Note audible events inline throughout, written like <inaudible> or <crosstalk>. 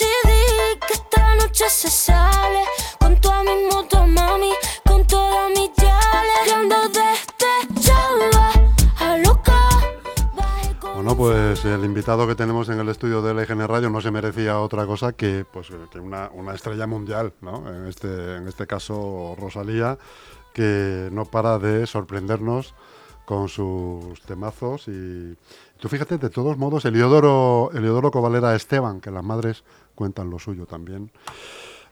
decidí que esta noche se sale con toda mi moto, mami, con toda mi yale. Yo ando despechada, a loca. Bajé con Bueno, pues el invitado que tenemos en el estudio de LGN Radio no se merecía otra cosa que, pues, que una, una estrella mundial, ¿no? En este, en este caso, Rosalía, que no para de sorprendernos con sus temazos. Y tú fíjate, de todos modos, Eliodoro, Eliodoro Covalera Esteban, que las madres cuentan lo suyo también.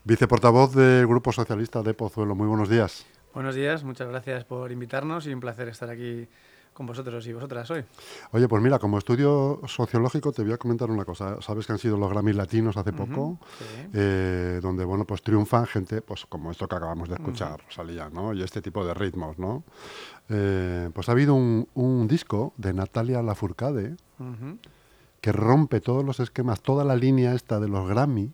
Viceportavoz del Grupo Socialista de Pozuelo. Muy buenos días. Buenos días, muchas gracias por invitarnos y un placer estar aquí con vosotros y vosotras hoy. Oye, pues mira, como estudio sociológico te voy a comentar una cosa. Sabes que han sido los Grammy Latinos hace poco, sí. eh, donde bueno, pues triunfan gente, pues como esto que acabamos de escuchar, Rosalía, ¿no? Y este tipo de ritmos, ¿no? Eh, pues ha habido un, un disco de Natalia Lafourcade Ujú. Que rompe todos los esquemas, toda la línea esta de los Grammy,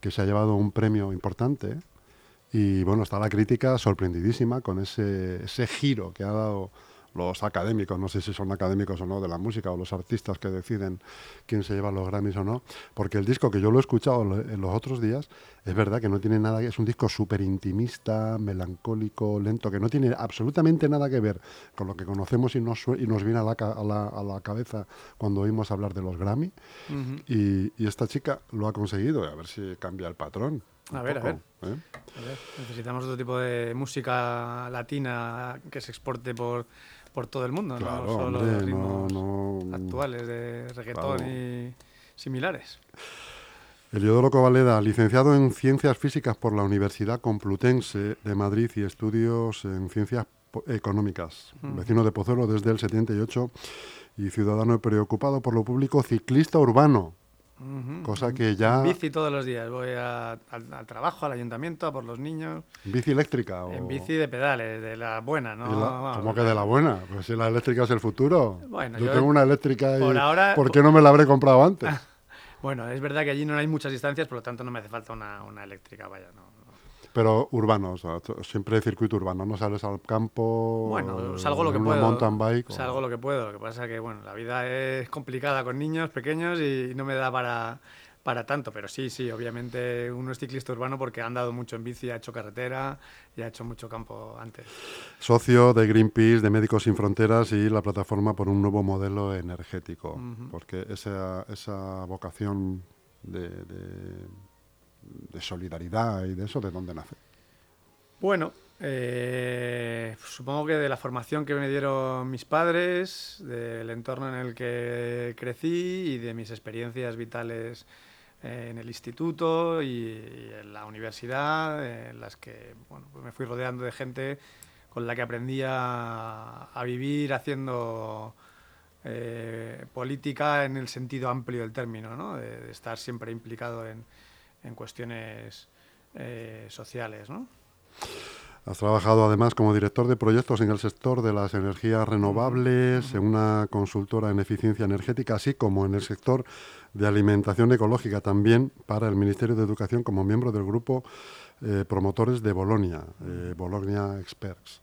que se ha llevado un premio importante. Y bueno, está la crítica sorprendidísima con ese, ese giro que ha dado los académicos, no sé si son académicos o no de la música, o los artistas que deciden quién se lleva los Grammys o no, porque el disco que yo lo he escuchado en los otros días, es verdad que no tiene nada, es un disco súper intimista, melancólico, lento, que no tiene absolutamente nada que ver con lo que conocemos y nos, sue- y nos viene a la, a la- a la cabeza cuando oímos hablar de los Grammy. Y, y esta chica lo ha conseguido, a ver si cambia el patrón. A ver, a poco, ver. ¿eh? A ver, necesitamos otro tipo de música latina que se exporte por, por todo el mundo, Claro, no solo hombre, los no, ritmos no- actuales de reggaetón Claro. y similares. Eliodoro Covaleda, licenciado en Ciencias Físicas por la Universidad Complutense de Madrid y estudios en Ciencias Económicas. Mm. Vecino de Pozuelo desde el 78 y ciudadano preocupado por lo público, ciclista urbano, cosa que ya... Bici todos los días, voy a- al, al trabajo, al ayuntamiento, a por los niños. bici eléctrica. O... En bici de pedales, de la buena, ¿no? y la- Vamos, ¿Cómo que de la buena? Pues si la eléctrica es el futuro. Bueno, yo, yo- tengo una eléctrica y por ahora- ¿por qué no me la habré comprado antes? <laughs> Bueno, es verdad que allí no hay muchas distancias, por lo tanto no me hace falta una, una eléctrica, vaya, no. no. Pero urbano, o sea, siempre circuito urbano, no sales al campo. Bueno, salgo lo que puedo. mountain bike. o- Salgo lo que puedo. Lo que pasa que, bueno, la vida es complicada con niños pequeños y no me da para, para tanto. Pero sí, sí, obviamente uno es ciclista urbano porque ha andado mucho en bici, ha hecho carretera y ha hecho mucho campo antes. Socio de Greenpeace, de Médicos Sin Fronteras y la plataforma por un nuevo modelo energético. Ujú. Porque esa, esa vocación de, de- de solidaridad y de eso, ¿de dónde nace? Bueno, eh, supongo que de la formación que me dieron mis padres, del entorno en el que crecí y de mis experiencias vitales eh, en el instituto y, en la universidad, en las que bueno, pues me fui rodeando de gente con la que aprendí a, a vivir haciendo eh, política en el sentido amplio del término, ¿no? de, de estar siempre implicado en, en cuestiones eh, sociales. ¿no? Has trabajado además como director de proyectos en el sector de las energías renovables, en una consultora en eficiencia energética, así como en el sector de alimentación ecológica, también para el Ministerio de Educación como miembro del grupo eh, promotores de Bolonia, eh, Bologna Experts.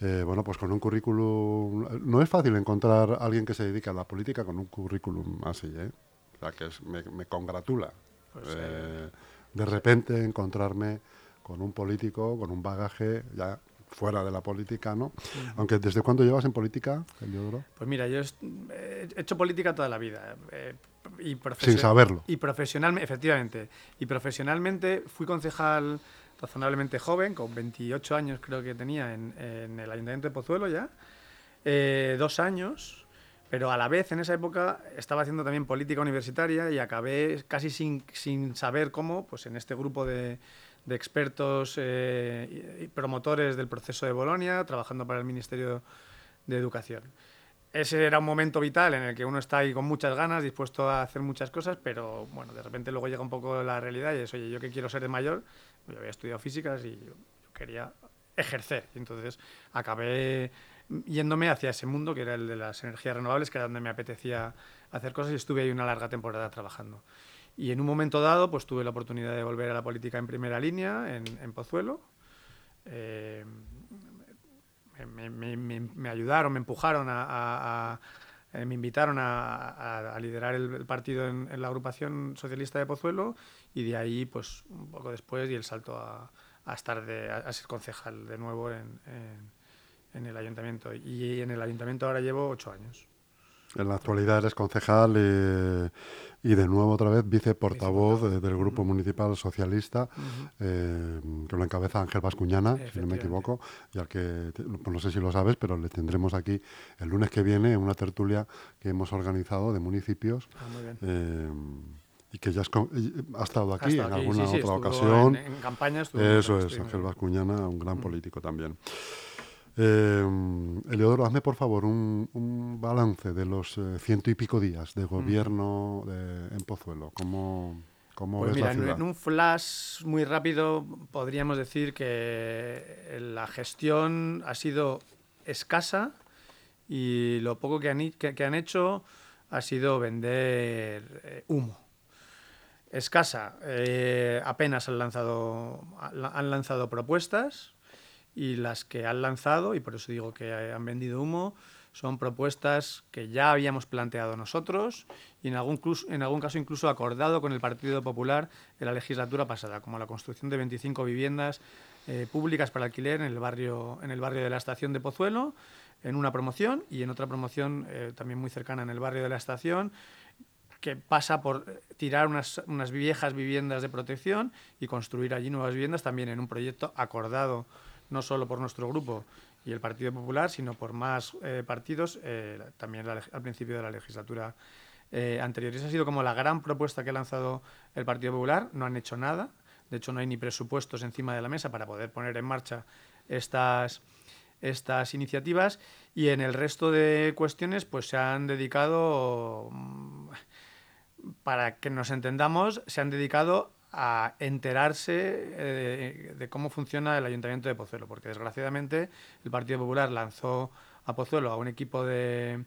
Eh, bueno, pues con un currículum... No es fácil encontrar a alguien que se dedique a la política con un currículum así, ¿eh? O sea, que es- me, me congratula. Pues, Eh, de repente encontrarme con un político, con un bagaje ya fuera de la política, ¿no? Aunque ¿desde cuándo llevas en política, Eliodoro? Pues mira, yo he hecho política toda la vida. eh, y Sin saberlo. Y profesionalmente, efectivamente. Y profesionalmente fui concejal razonablemente joven, con 28 años creo que tenía en, en el Ayuntamiento de Pozuelo ya. eh, dos años, pero a la vez en esa época estaba haciendo también política universitaria y acabé casi sin, sin saber cómo, pues en este grupo de, de expertos eh, y- promotores del proceso de Bolonia, trabajando para el Ministerio de Educación. Ese era un momento vital en el que uno está ahí con muchas ganas, dispuesto a hacer muchas cosas, pero bueno, de repente luego llega un poco la realidad y es, oye, yo que quiero ser de mayor, yo había estudiado físicas y yo quería ejercer. Entonces acabé yéndome hacia ese mundo que era el de las energías renovables, que era donde me apetecía hacer cosas y estuve ahí una larga temporada trabajando. Y en un momento dado, pues tuve la oportunidad de volver a la política en primera línea, en, Pozuelo. Eh, me, ayudaron, me empujaron a, a- eh, me invitaron a, liderar el, partido en, la agrupación socialista de Pozuelo y de ahí, pues un poco después, di el salto a, estar de, a, ser concejal de nuevo en el ayuntamiento. Y en el ayuntamiento ahora llevo ocho años. En la actualidad eres concejal eh, y de nuevo otra vez viceportavoz eh, del Grupo Municipal Socialista, eh, que lo encabeza Ángel Vascuñana, si no me equivoco, y al que, pues no sé si lo sabes, pero le tendremos aquí el lunes que viene en una tertulia que hemos organizado de municipios Ah, muy bien. eh, y que ya has ha estado aquí en aquí, alguna sí, sí, otra ocasión. En, en campaña Eso es, Ángel. Vascuñana, un gran político también. Eh, Eleodoro, hazme por favor un, un balance de los eh, ciento y pico días de gobierno de- en Pozuelo. ¿Cómo, cómo Pues ves mira, la ciudad? en un flash muy rápido podríamos decir que la gestión ha sido escasa y lo poco que han, que- que han hecho ha sido vender eh, humo. Escasa, eh, apenas han lanzado, han lanzado propuestas y las que han lanzado, y por eso digo que han vendido humo, son propuestas que ya habíamos planteado nosotros y en algún, en caso incluso acordado con el Partido Popular en la legislatura pasada, como la construcción de 25 viviendas eh, públicas para alquiler en el, barrio, en el barrio de la estación de Pozuelo, en una promoción y en otra promoción eh, también muy cercana en el barrio de la estación, que pasa por tirar unas, unas viejas viviendas de protección y construir allí nuevas viviendas también en un proyecto acordado no solo por nuestro grupo y el Partido Popular, sino por más eh, partidos, eh, también al principio de la legislatura eh, anterior. Esa ha sido como la gran propuesta que ha lanzado el Partido Popular. No han hecho nada. De hecho, no hay ni presupuestos encima de la mesa para poder poner en marcha estas, estas iniciativas. Y en el resto de cuestiones, pues se han dedicado, mm, para que nos entendamos, se han dedicado a enterarse eh, de cómo funciona el Ayuntamiento de Pozuelo, porque desgraciadamente el Partido Popular lanzó a Pozuelo a un equipo de,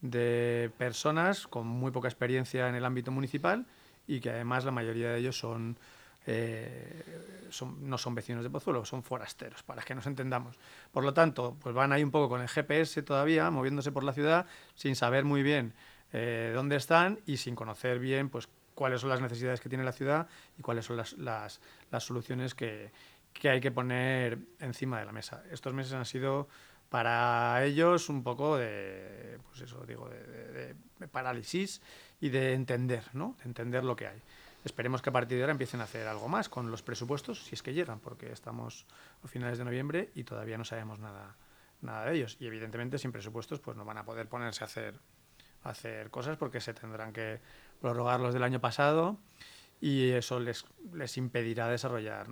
de personas con muy poca experiencia en el ámbito municipal y que además la mayoría de ellos son, eh, son- no son vecinos de Pozuelo, son forasteros, para que nos entendamos. Por lo tanto, pues van ahí un poco con el GPS todavía, moviéndose por la ciudad, sin saber muy bien eh, dónde están y sin conocer bien pues cuáles son las necesidades que tiene la ciudad y cuáles son las, las, las soluciones que, que hay que poner encima de la mesa. Estos meses han sido para ellos un poco de, pues eso digo, de, parálisis y de entender, ¿no? De entender lo que hay. Esperemos que a partir de ahora empiecen a hacer algo más con los presupuestos, si es que llegan, porque estamos a finales de noviembre y todavía no sabemos nada, nada de ellos. Y evidentemente sin presupuestos pues no van a poder ponerse a hacer, a hacer cosas porque se tendrán que prorrogar los del año pasado y eso les, les impedirá desarrollar,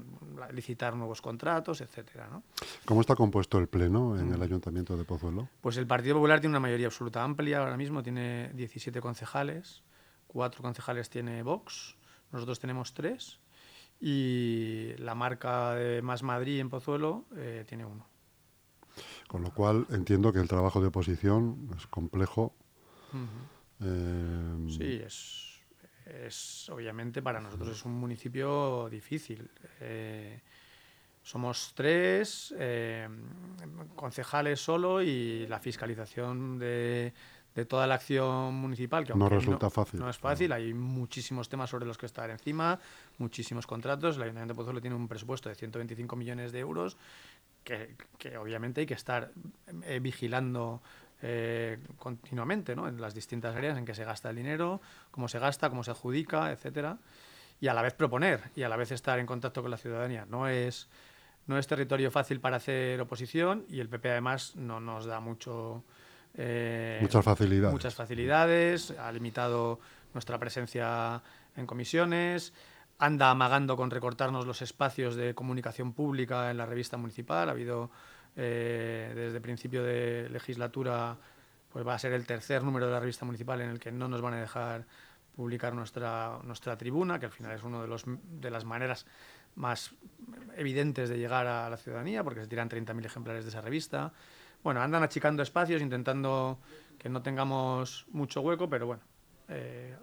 licitar nuevos contratos, etcétera, ¿no? ¿Cómo está compuesto el Pleno en Mm. el Ayuntamiento de Pozuelo? Pues el Partido Popular tiene una mayoría absoluta amplia ahora mismo, tiene 17 concejales, cuatro concejales tiene Vox, nosotros tenemos tres y la marca de Más Madrid en Pozuelo eh, tiene uno. Con lo cual entiendo que el trabajo de oposición es complejo. Eh, Sí, es, es obviamente para nosotros es un municipio difícil. Eh, somos tres eh, concejales solo y la fiscalización de, de toda la acción municipal. Que No resulta fácil, No es fácil, hay muchísimos temas sobre los que estar encima, muchísimos contratos. El Ayuntamiento de Pozuelo tiene un presupuesto de 125 millones de euros que, que obviamente hay que estar eh, vigilando eh, continuamente ¿no? en las distintas áreas en que se gasta el dinero, cómo se gasta, cómo se adjudica, etcétera, y a la vez proponer y a la vez estar en contacto con la ciudadanía. No es, no es territorio fácil para hacer oposición y el PP además no nos da mucho eh, Muchas facilidades. muchas facilidades, ha limitado nuestra presencia en comisiones, anda amagando con recortarnos los espacios de comunicación pública en la revista municipal. Ha habido eh, desde principio de legislatura, pues va a ser el tercer número de la revista municipal en el que no nos van a dejar publicar nuestra, nuestra tribuna, que al final es una de, los, de las maneras más evidentes de llegar a la ciudadanía, porque se tiran 30.000 ejemplares de esa revista. Bueno, andan achicando espacios, intentando que no tengamos mucho hueco, pero bueno, eh,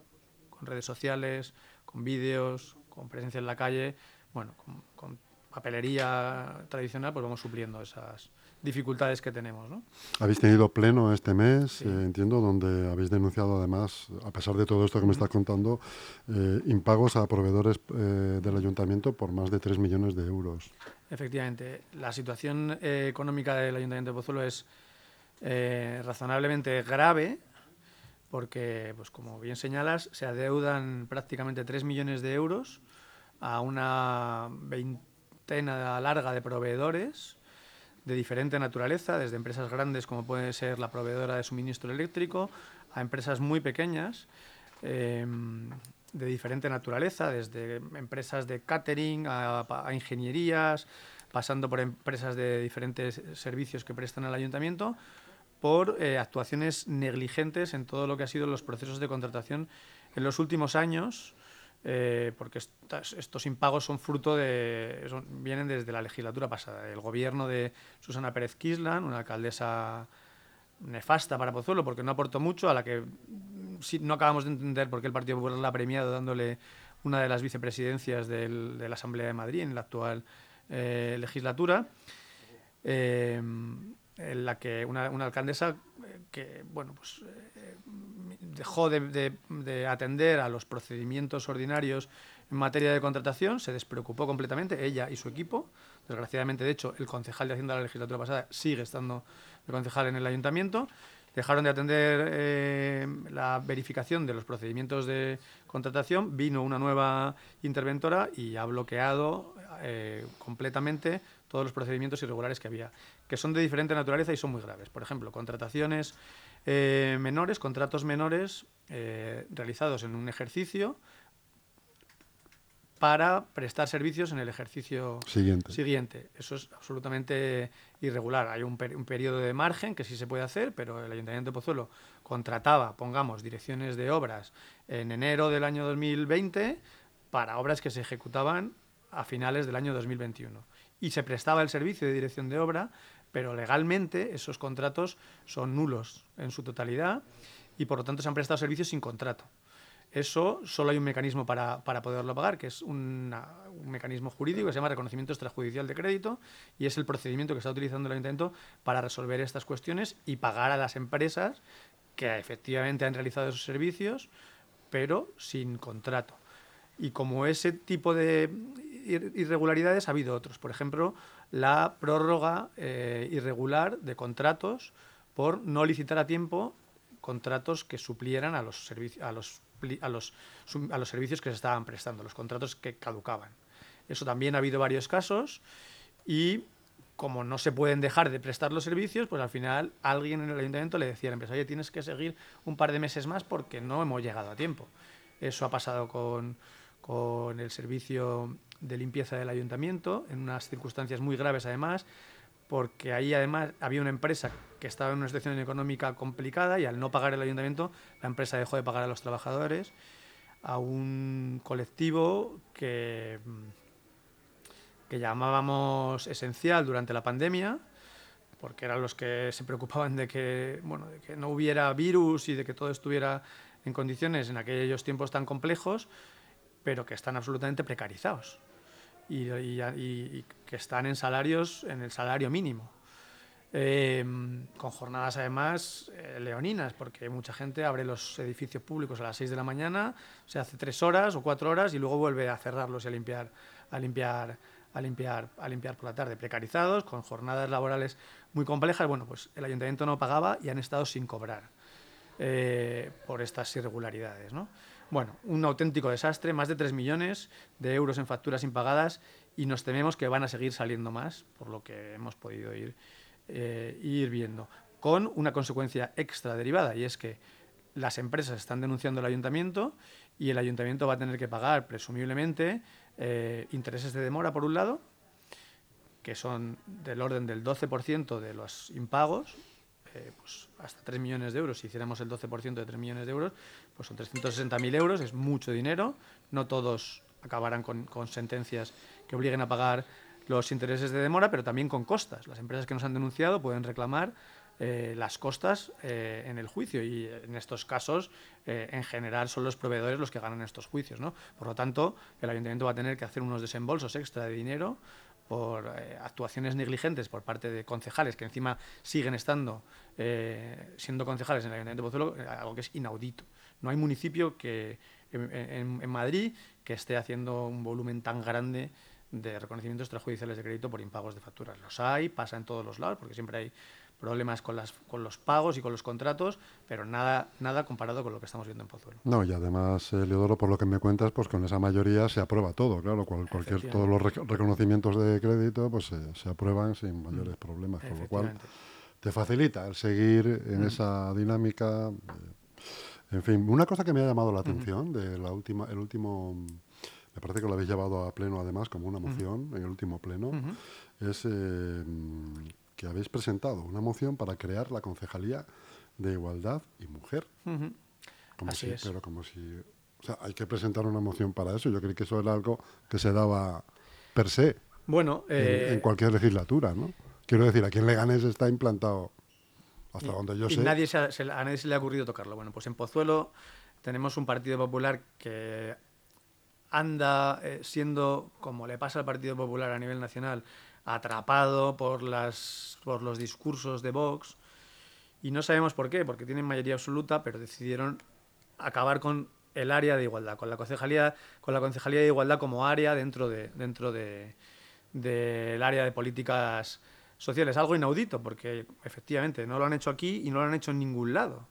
con redes sociales, con vídeos, con presencia en la calle, bueno, con, con papelería tradicional, pues vamos supliendo esas, dificultades que tenemos. ¿no? Habéis tenido pleno este mes, Sí. eh, entiendo, donde habéis denunciado además, a pesar de todo esto que me estás contando, eh, impagos a proveedores eh, del ayuntamiento por más de 3 millones de euros. Efectivamente, la situación eh, económica del Ayuntamiento de Pozuelo es eh, razonablemente grave porque, pues como bien señalas, se adeudan prácticamente 3 millones de euros a una veintena larga de proveedores de diferente naturaleza, desde empresas grandes como puede ser la proveedora de suministro eléctrico, a empresas muy pequeñas eh, de diferente naturaleza, desde empresas de catering a, a ingenierías, pasando por empresas de diferentes servicios que prestan al ayuntamiento, por eh, actuaciones negligentes en todo lo que ha sido los procesos de contratación en los últimos años, eh, porque estas- estos impagos son fruto de. son- vienen desde la legislatura pasada, del gobierno de Susana Pérez Quislan, una alcaldesa nefasta para Pozuelo, porque no aportó mucho, a la que mm, sí, no acabamos de entender por qué el Partido Popular la ha premiado dándole una de las vicepresidencias del- de la Asamblea de Madrid en la actual eh, legislatura. Eh, en la que una, alcaldesa eh, que bueno pues eh, dejó de, de- de atender a los procedimientos ordinarios en materia de contratación, se despreocupó completamente, ella y su equipo. Desgraciadamente, de hecho, el concejal de Hacienda de la legislatura pasada sigue estando de concejal en el ayuntamiento. Dejaron de atender eh, la verificación de los procedimientos de contratación, vino una nueva interventora y ha bloqueado eh, completamente todos los procedimientos irregulares que había, que son de diferente naturaleza y son muy graves. Por ejemplo, contrataciones eh, menores, contratos menores eh, realizados en un ejercicio para prestar servicios en el ejercicio Siguiente. siguiente. Eso es absolutamente irregular. Hay un, per- un periodo de margen que sí se puede hacer, pero el Ayuntamiento de Pozuelo contrataba, pongamos, direcciones de obras en enero del año 2020 para obras que se ejecutaban a finales del año 2021. Y se prestaba el servicio de dirección de obra, pero legalmente esos contratos son nulos en su totalidad y por lo tanto se han prestado servicios sin contrato. Eso solo hay un mecanismo para, para poderlo pagar, que es un mecanismo jurídico que se llama reconocimiento extrajudicial de crédito y es el procedimiento que está utilizando el ayuntamiento para resolver estas cuestiones y pagar a las empresas que efectivamente han realizado esos servicios, pero sin contrato. Y como ese tipo de irregularidades ha habido otros. Por ejemplo, la prórroga eh, irregular de contratos por no licitar a tiempo contratos que suplieran a los, a los, a los, a los servicios que se estaban prestando, los contratos que caducaban. Eso también ha habido varios casos y como no se pueden dejar de prestar los servicios, pues al final alguien en el ayuntamiento le decía al empresario, tienes que seguir un par de meses más porque no hemos llegado a tiempo. Eso ha pasado con, con el servicio de limpieza del ayuntamiento, en unas circunstancias muy graves además, porque ahí además había una empresa que estaba en una situación económica complicada y al no pagar el ayuntamiento, la empresa dejó de pagar a los trabajadores, a un colectivo que, que llamábamos esencial durante la pandemia, porque eran los que se preocupaban de que, bueno, de que no hubiera virus y de que todo estuviera en condiciones en aquellos tiempos tan complejos, pero que están absolutamente precarizados y, que están en salarios, en el salario mínimo. Eh, con jornadas además eh, leoninas, porque mucha gente abre los edificios públicos a las 6 de la mañana, se hace tres horas o cuatro horas y luego vuelve a cerrarlos y a limpiar, a limpiar, a limpiar, a limpiar por la tarde, precarizados, con jornadas laborales muy complejas. Bueno, pues el ayuntamiento no pagaba y han estado sin cobrar eh, por estas irregularidades. ¿no? Bueno, un auténtico desastre, más de 3 millones de euros en facturas impagadas y nos tememos que van a seguir saliendo más, por lo que hemos podido ir, eh, ir viendo, con una consecuencia extra derivada y es que las empresas están denunciando al ayuntamiento y el ayuntamiento va a tener que pagar, presumiblemente, eh, intereses de demora, por un lado, que son del orden del 12% de los impagos, eh, pues hasta 3 millones de euros. Si hiciéramos el 12% de 3 millones de euros, pues son 360.000 euros, es mucho dinero. No todos acabarán con, con sentencias que obliguen a pagar los intereses de demora, pero también con costas. Las empresas que nos han denunciado pueden reclamar eh, las costas eh, en el juicio y en estos casos, en general, son los proveedores los que ganan estos juicios. ¿no? Por lo tanto, el ayuntamiento va a tener que hacer unos desembolsos extra de dinero por eh, actuaciones negligentes por parte de concejales que encima siguen estando eh, siendo concejales en el Ayuntamiento de Pozuelo, eh, algo que es inaudito. No hay municipio que en, en- en Madrid que esté haciendo un volumen tan grande de reconocimientos extrajudiciales de crédito por impagos de facturas. Los hay, pasa en todos los lados, porque siempre hay problemas con, las, con los pagos y con los contratos, pero nada, nada comparado con lo que estamos viendo en Pozuelo. No, y además, eh, Leodoro, por lo que me cuentas, pues con esa mayoría se aprueba todo, claro, cual- cualquier, todos los rec- reconocimientos de crédito pues se- se aprueban sin mayores problemas, con lo cual te facilita el seguir en esa dinámica. eh, En fin, una cosa que me ha llamado la atención de la última, el último, me parece que lo habéis llevado a pleno además como una moción en el último pleno, es eh, que habéis presentado una moción para crear la concejalía de igualdad y mujer. Como Así si, es. Pero como si, o sea, hay que presentar una moción para eso. Yo creí que eso era algo que se daba per se Bueno, en- eh, en, cualquier legislatura, ¿no? Quiero decir, aquí en Leganés está implantado, hasta donde yo y sé. nadie se ha- se a nadie se le ha ocurrido tocarlo. Bueno, pues en Pozuelo tenemos un Partido Popular que anda eh, siendo, como le pasa al Partido Popular a nivel nacional, atrapado por, las, por los discursos de Vox. Y no sabemos por qué, porque tienen mayoría absoluta, pero decidieron acabar con el área de igualdad, con la concejalía, con la concejalía de igualdad como área dentro de dentro de del área de políticas sociales, algo inaudito, porque efectivamente no lo han hecho aquí y no lo han hecho en ningún lado.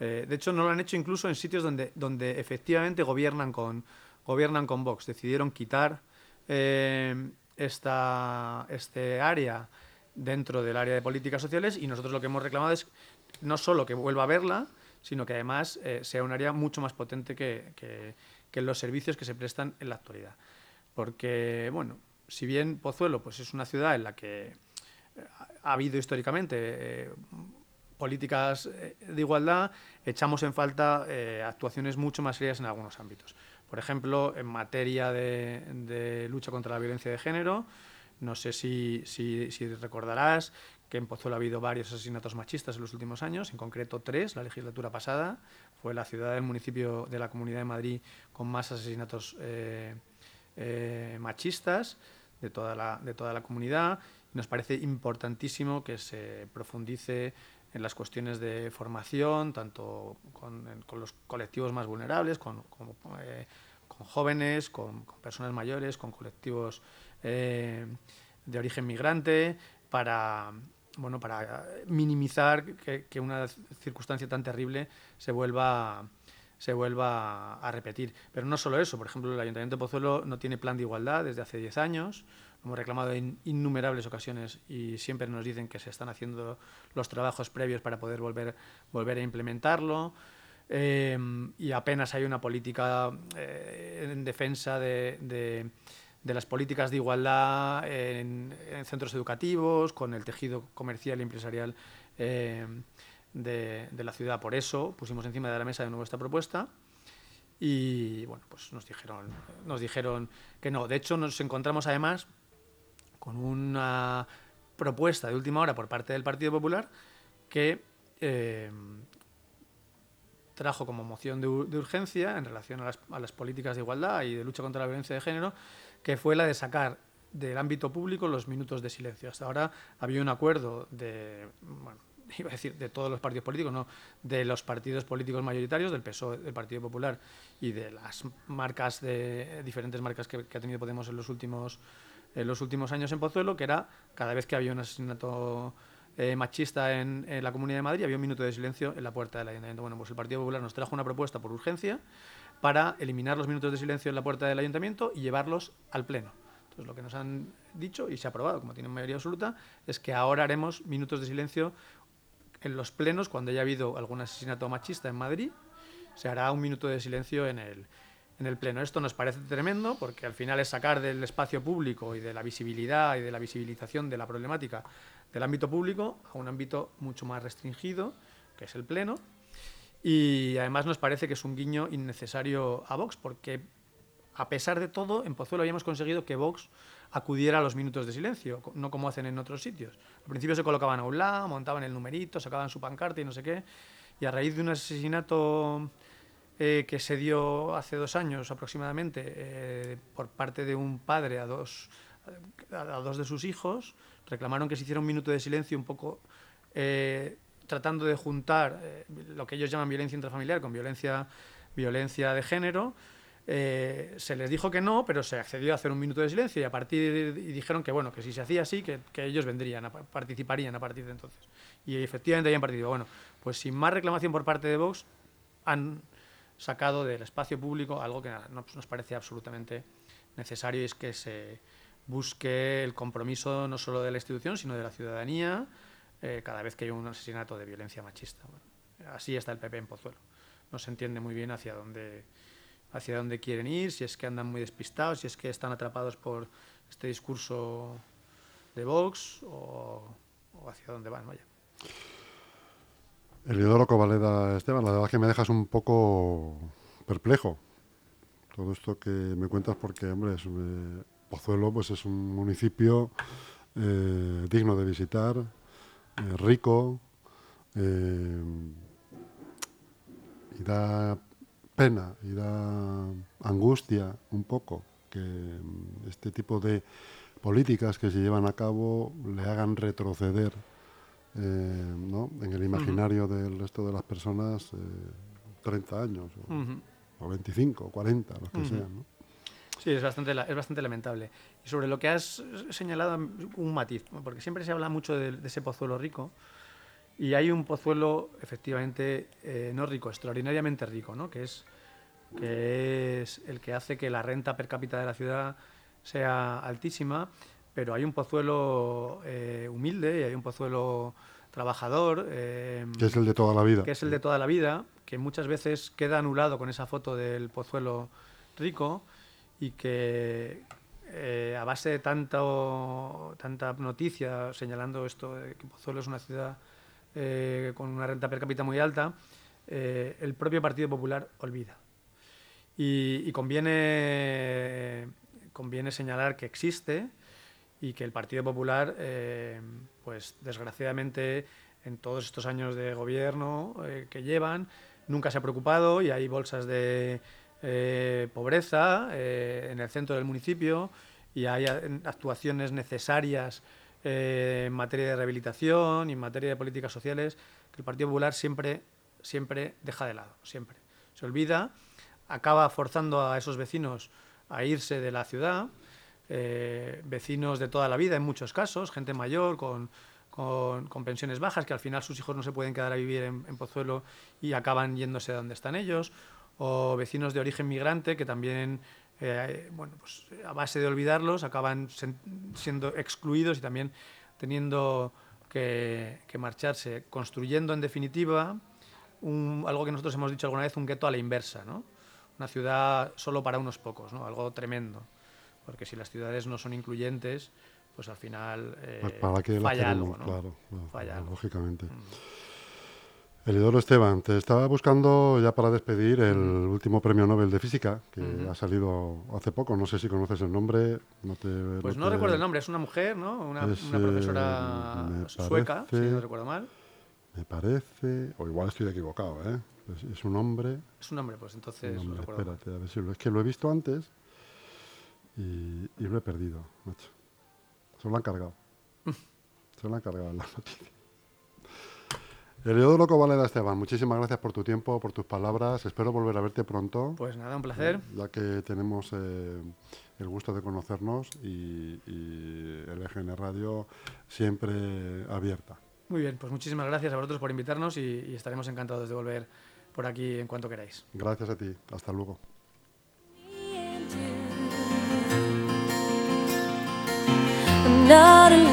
Eh, de hecho, no lo han hecho incluso en sitios donde, donde efectivamente gobiernan con, gobiernan con Vox. Decidieron quitar eh, esta, este área dentro del área de políticas sociales y nosotros lo que hemos reclamado es no solo que vuelva a verla, sino que además eh, sea un área mucho más potente que, que- los servicios que se prestan en la actualidad. Porque, bueno, si bien Pozuelo pues, es una ciudad en la que eh, ha habido históricamente políticas de igualdad, echamos en falta actuaciones mucho más serias en algunos ámbitos. Por ejemplo, en materia de, lucha contra la violencia de género, no sé si, recordarás que en Pozuelo ha habido varios asesinatos machistas en los últimos años, en concreto tres, la legislatura pasada. Fue la ciudad del municipio de la Comunidad de Madrid con más asesinatos eh, eh, machistas de toda la comunidad. Nos parece importantísimo que se profundice en las cuestiones de formación, tanto con, con los colectivos más vulnerables, con, como, eh, con jóvenes, con, con personas mayores, con colectivos eh, de origen migrante, para, bueno, para minimizar que, que una circunstancia tan terrible se vuelva, se vuelva a repetir. Pero no solo eso, por ejemplo, el Ayuntamiento de Pozuelo no tiene plan de igualdad desde hace 10 años. Hemos reclamado en innumerables ocasiones y siempre nos dicen que se están haciendo los trabajos previos para poder volver, volver a implementarlo. Eh, y apenas hay una política eh, en defensa de, de- las políticas de igualdad en, en centros educativos, con el tejido comercial y empresarial eh, de, de la ciudad. Por eso pusimos encima de la mesa de nuevo esta propuesta y bueno, pues nos dijeron, nos dijeron que no. De hecho, nos encontramos además con una propuesta de última hora por parte del Partido Popular que eh, trajo como moción de, urgencia en relación a las, a las políticas de igualdad y de lucha contra la violencia de género, que fue la de sacar del ámbito público los minutos de silencio. Hasta ahora había un acuerdo de, bueno, <laughs> iba a decir de todos los partidos políticos, no, de los partidos políticos mayoritarios, del PSOE, del Partido Popular y de las marcas de diferentes marcas que, que ha tenido Podemos en los últimos en los últimos años en Pozuelo, que era cada vez que había un asesinato eh, machista en, en la Comunidad de Madrid, había un minuto de silencio en la puerta del ayuntamiento. Bueno, pues el Partido Popular nos trajo una propuesta por urgencia para eliminar los minutos de silencio en la puerta del ayuntamiento y llevarlos al pleno. Entonces, lo que nos han dicho, y se ha aprobado, como tienen mayoría absoluta, es que ahora haremos minutos de silencio en los plenos cuando haya habido algún asesinato machista en Madrid, se hará un minuto de silencio en el, en el pleno. Esto nos parece tremendo porque al final es sacar del espacio público y de la visibilidad y de la visibilización de la problemática del ámbito público a un ámbito mucho más restringido, que es el pleno. Y además nos parece que es un guiño innecesario a Vox porque a pesar de todo, en Pozuelo habíamos conseguido que Vox acudiera a los minutos de silencio, no como hacen en otros sitios. Al principio se colocaban a un lado, montaban el numerito, sacaban su pancarta y no sé qué, y a raíz de un asesinato eh, que se dio hace dos años aproximadamente eh, por parte de un padre a dos, a, a dos de sus hijos, reclamaron que se hiciera un minuto de silencio un poco eh, tratando de juntar eh, lo que ellos llaman violencia intrafamiliar con violencia, violencia de género. Eh, se les dijo que no, pero se accedió a hacer un minuto de silencio y a partir y dijeron que bueno, que si se hacía así, que, que ellos vendrían, a, pa- participarían a partir de entonces. Y efectivamente habían participado. Bueno, pues sin más reclamación por parte de Vox, han sacado del espacio público algo que no- nos parece absolutamente necesario y es que se busque el compromiso no solo de la institución, sino de la ciudadanía eh, cada vez que hay un asesinato de violencia machista. Así está el PP en Pozuelo. No se entiende muy bien hacia dónde, hacia dónde quieren ir, si es que andan muy despistados, si es que están atrapados por este discurso de Vox o, o hacia dónde van. Vaya. Eliodoro Covaleda Esteban, la verdad es que me dejas un poco perplejo. Todo esto que me cuentas porque, hombre, es, eh, Pozuelo pues es un municipio eh, digno de visitar, eh, rico, y da pena y da angustia un poco que mm, este tipo de políticas que se llevan a cabo le hagan retroceder eh, ¿no? en el imaginario del resto de las personas eh, 30 años o, Ujú. o 25 o 40, los que Ujú. sean. ¿no? Sí, es bastante, es bastante lamentable. Y sobre lo que has señalado, un matiz, porque siempre se habla mucho de, de ese pozuelo rico, y hay un pozuelo efectivamente eh, no rico, extraordinariamente rico, ¿no? que, es, que es el que hace que la renta per cápita de la ciudad sea altísima, pero hay un pozuelo eh, humilde y hay un pozuelo trabajador. eh, Que es el de toda la vida. que es el de toda la vida, que muchas veces queda anulado con esa foto del pozuelo rico y que eh, a base de tanto, tanta noticia señalando esto de que Pozuelo es una ciudad eh, con una renta per cápita muy alta, el propio Partido Popular olvida. Y, y conviene, conviene señalar que existe y que el Partido Popular, eh, pues desgraciadamente, en todos estos años de gobierno eh, que llevan, nunca se ha preocupado y hay bolsas de eh, pobreza en el centro del municipio y hay actuaciones necesarias en materia de rehabilitación y en materia de políticas sociales que el Partido Popular siempre, siempre deja de lado, siempre. Se olvida, acaba forzando a esos vecinos a irse de la ciudad, eh, vecinos de toda la vida en muchos casos, gente mayor con, con- pensiones bajas que al final sus hijos no se pueden quedar a vivir en, Pozuelo y acaban yéndose a donde están ellos, o vecinos de origen migrante que también, eh, bueno, pues a base de olvidarlos acaban siendo excluidos y también teniendo que, que marcharse, construyendo en definitiva un- algo que nosotros hemos dicho alguna vez, un gueto a la inversa, ¿no? Una ciudad solo para unos pocos, ¿no? Algo tremendo. Porque si las ciudades no son incluyentes, pues al final eh, Pues para qué la falla queremos, algo, ¿no? claro, claro, Falla claro, algo. lógicamente. Mm. Elidoro Esteban, te estaba buscando ya para despedir el último premio Nobel de Física que ha salido hace poco. No sé si conoces el nombre. No te, Pues no te- recuerdo el nombre, es una mujer, ¿no? Una, Es, una profesora eh, sueca, si no recuerdo mal. Me parece, o igual estoy equivocado, ¿eh? Es, es un hombre. Es un nombre, pues entonces hombre, recuerdo mal. espérate, a ver si lo, es que lo he visto antes y, y lo he perdido, macho. Se lo han cargado. Se lo han cargado en la noticia. Eleodoro Covaleda Esteban, muchísimas gracias por tu tiempo, por tus palabras. Espero volver a verte pronto. Pues nada, un placer. ya que tenemos eh, el gusto de conocernos y, y el EGN Radio siempre abierta. Muy bien, pues muchísimas gracias a vosotros por invitarnos y, y estaremos encantados de volver por aquí en cuanto queráis. Gracias a ti. Hasta luego. Not alone.